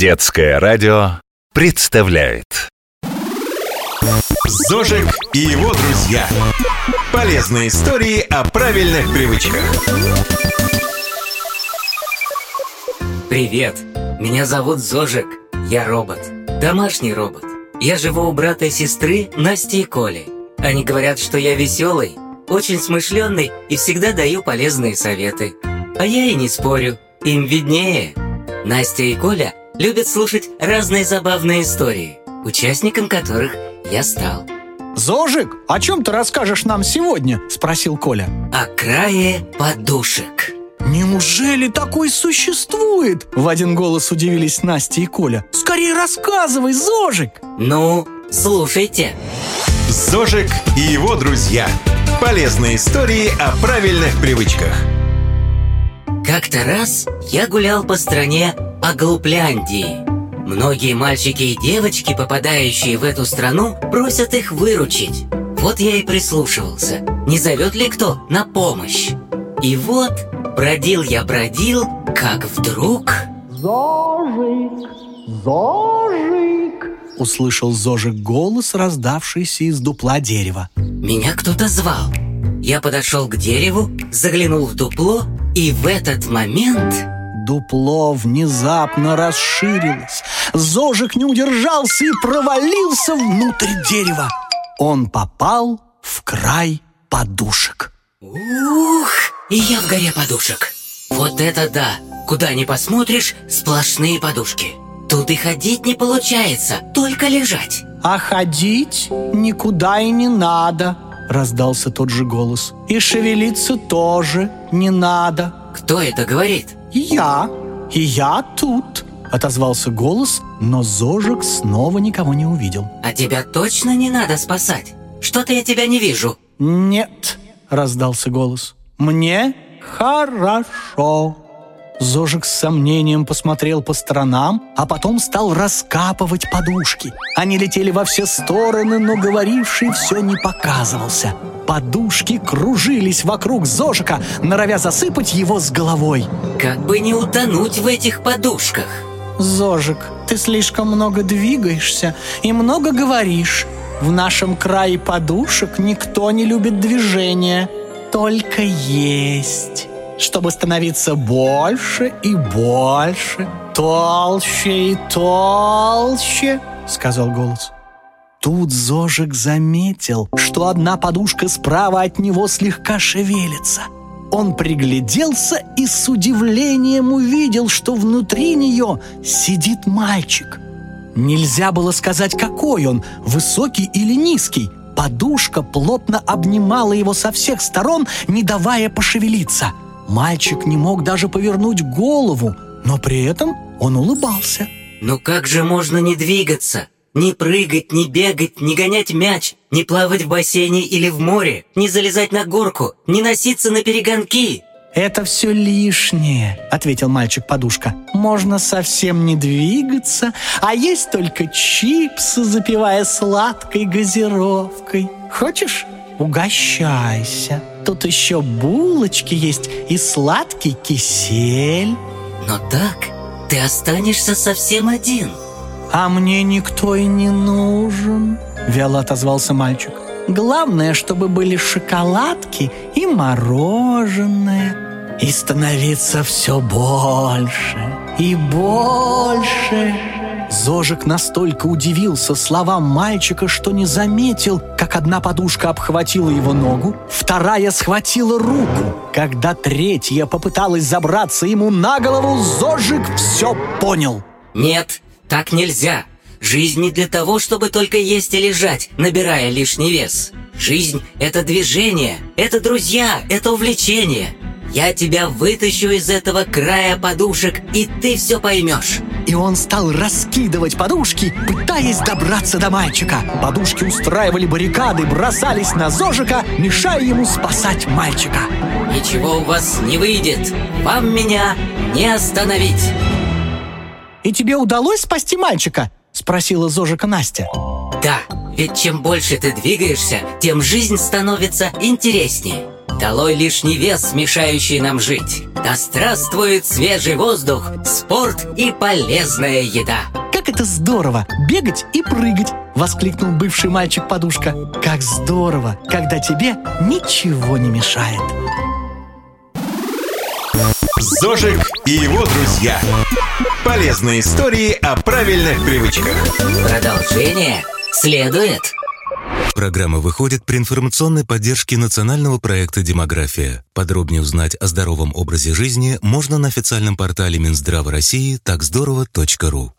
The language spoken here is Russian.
Детское радио представляет Зожик и его друзья. Полезные истории о правильных привычках. Привет, меня зовут Зожик. Я робот. Домашний робот. Я живу у брата и сестры Насти и Коли. Они говорят, что я веселый, очень смышленный и всегда даю полезные советы. А я и не спорю, им виднее. Настя и Коля любят слушать разные забавные истории, участником которых я стал. «Зожик, о чем ты расскажешь нам сегодня?» – спросил Коля. О крае подушек. «Неужели такой существует?» В один голос удивились Настя и Коля. «Скорее рассказывай, Зожик!» Ну, слушайте. Зожик и его друзья. Полезные истории о правильных привычках. Как-то раз я гулял по стране Оглупляндии. Многие мальчики и девочки, попадающие в эту страну, просят их выручить. Вот я и прислушивался, не зовет ли кто на помощь. И вот бродил я бродил, как вдруг... «Зожик! Зожик!» Услышал Зожик голос, раздавшийся из дупла дерева. Меня кто-то звал. Я подошел к дереву, заглянул в дупло, и в этот момент... Дупло внезапно расширилось. Зожик не удержался и провалился внутрь дерева. Он попал в край подушек. Ух! И я в горе подушек. Вот это да! Куда ни посмотришь, сплошные подушки. Тут и ходить не получается, только лежать. А ходить никуда и не надо, раздался тот же голос. И шевелиться тоже не надо. Кто это говорит? Я, и я тут, отозвался голос, но Зожик снова никого не увидел. А тебя точно не надо спасать? Что-то я тебя не вижу. Нет, раздался голос. Мне хорошо. Зожик с сомнением посмотрел по сторонам, а потом стал раскапывать подушки. Они летели во все стороны, но говоривший все не показывался. Подушки кружились вокруг Зожика, норовя засыпать его с головой. Как бы не утонуть в этих подушках. Зожик, ты слишком много двигаешься и много говоришь. В нашем крае подушек никто не любит движения, только есть чтобы становиться больше и больше, толще и толще, сказал голос. Тут Зожик заметил, что одна подушка справа от него слегка шевелится. Он пригляделся и с удивлением увидел, что внутри нее сидит мальчик. Нельзя было сказать, какой он, высокий или низкий. Подушка плотно обнимала его со всех сторон, не давая пошевелиться – Мальчик не мог даже повернуть голову, но при этом он улыбался. Ну как же можно не двигаться? Не прыгать, не бегать, не гонять мяч, не плавать в бассейне или в море, не залезать на горку, не носиться на перегонки. «Это все лишнее», — ответил мальчик-подушка. «Можно совсем не двигаться, а есть только чипсы, запивая сладкой газировкой. Хочешь? Угощайся. Тут еще булочки есть и сладкий кисель. Но так ты останешься совсем один. А мне никто и не нужен, вяло отозвался мальчик. Главное, чтобы были шоколадки и мороженое. И становиться все больше и больше. Зожик настолько удивился словам мальчика, что не заметил, как одна подушка обхватила его ногу, вторая схватила руку. Когда третья попыталась забраться ему на голову, Зожик все понял. «Нет, так нельзя. Жизнь не для того, чтобы только есть и лежать, набирая лишний вес. Жизнь — это движение, это друзья, это увлечение. Я тебя вытащу из этого края подушек, и ты все поймешь. И он стал раскидывать подушки, пытаясь добраться до мальчика. Подушки устраивали баррикады, бросались на Зожика, мешая ему спасать мальчика. Ничего у вас не выйдет. Вам меня не остановить. «И тебе удалось спасти мальчика?» — спросила Зожика Настя. Да, ведь чем больше ты двигаешься, тем жизнь становится интереснее. Долой лишний вес, мешающий нам жить. Да здравствует свежий воздух, спорт и полезная еда. Как это здорово бегать и прыгать! Воскликнул бывший мальчик-подушка. Как здорово, когда тебе ничего не мешает. Зожик и его друзья. Полезные истории о правильных привычках. Продолжение следует. Программа выходит при информационной поддержке национального проекта «Демография». Подробнее узнать о здоровом образе жизни можно на официальном портале Минздрава России такздорово.ру.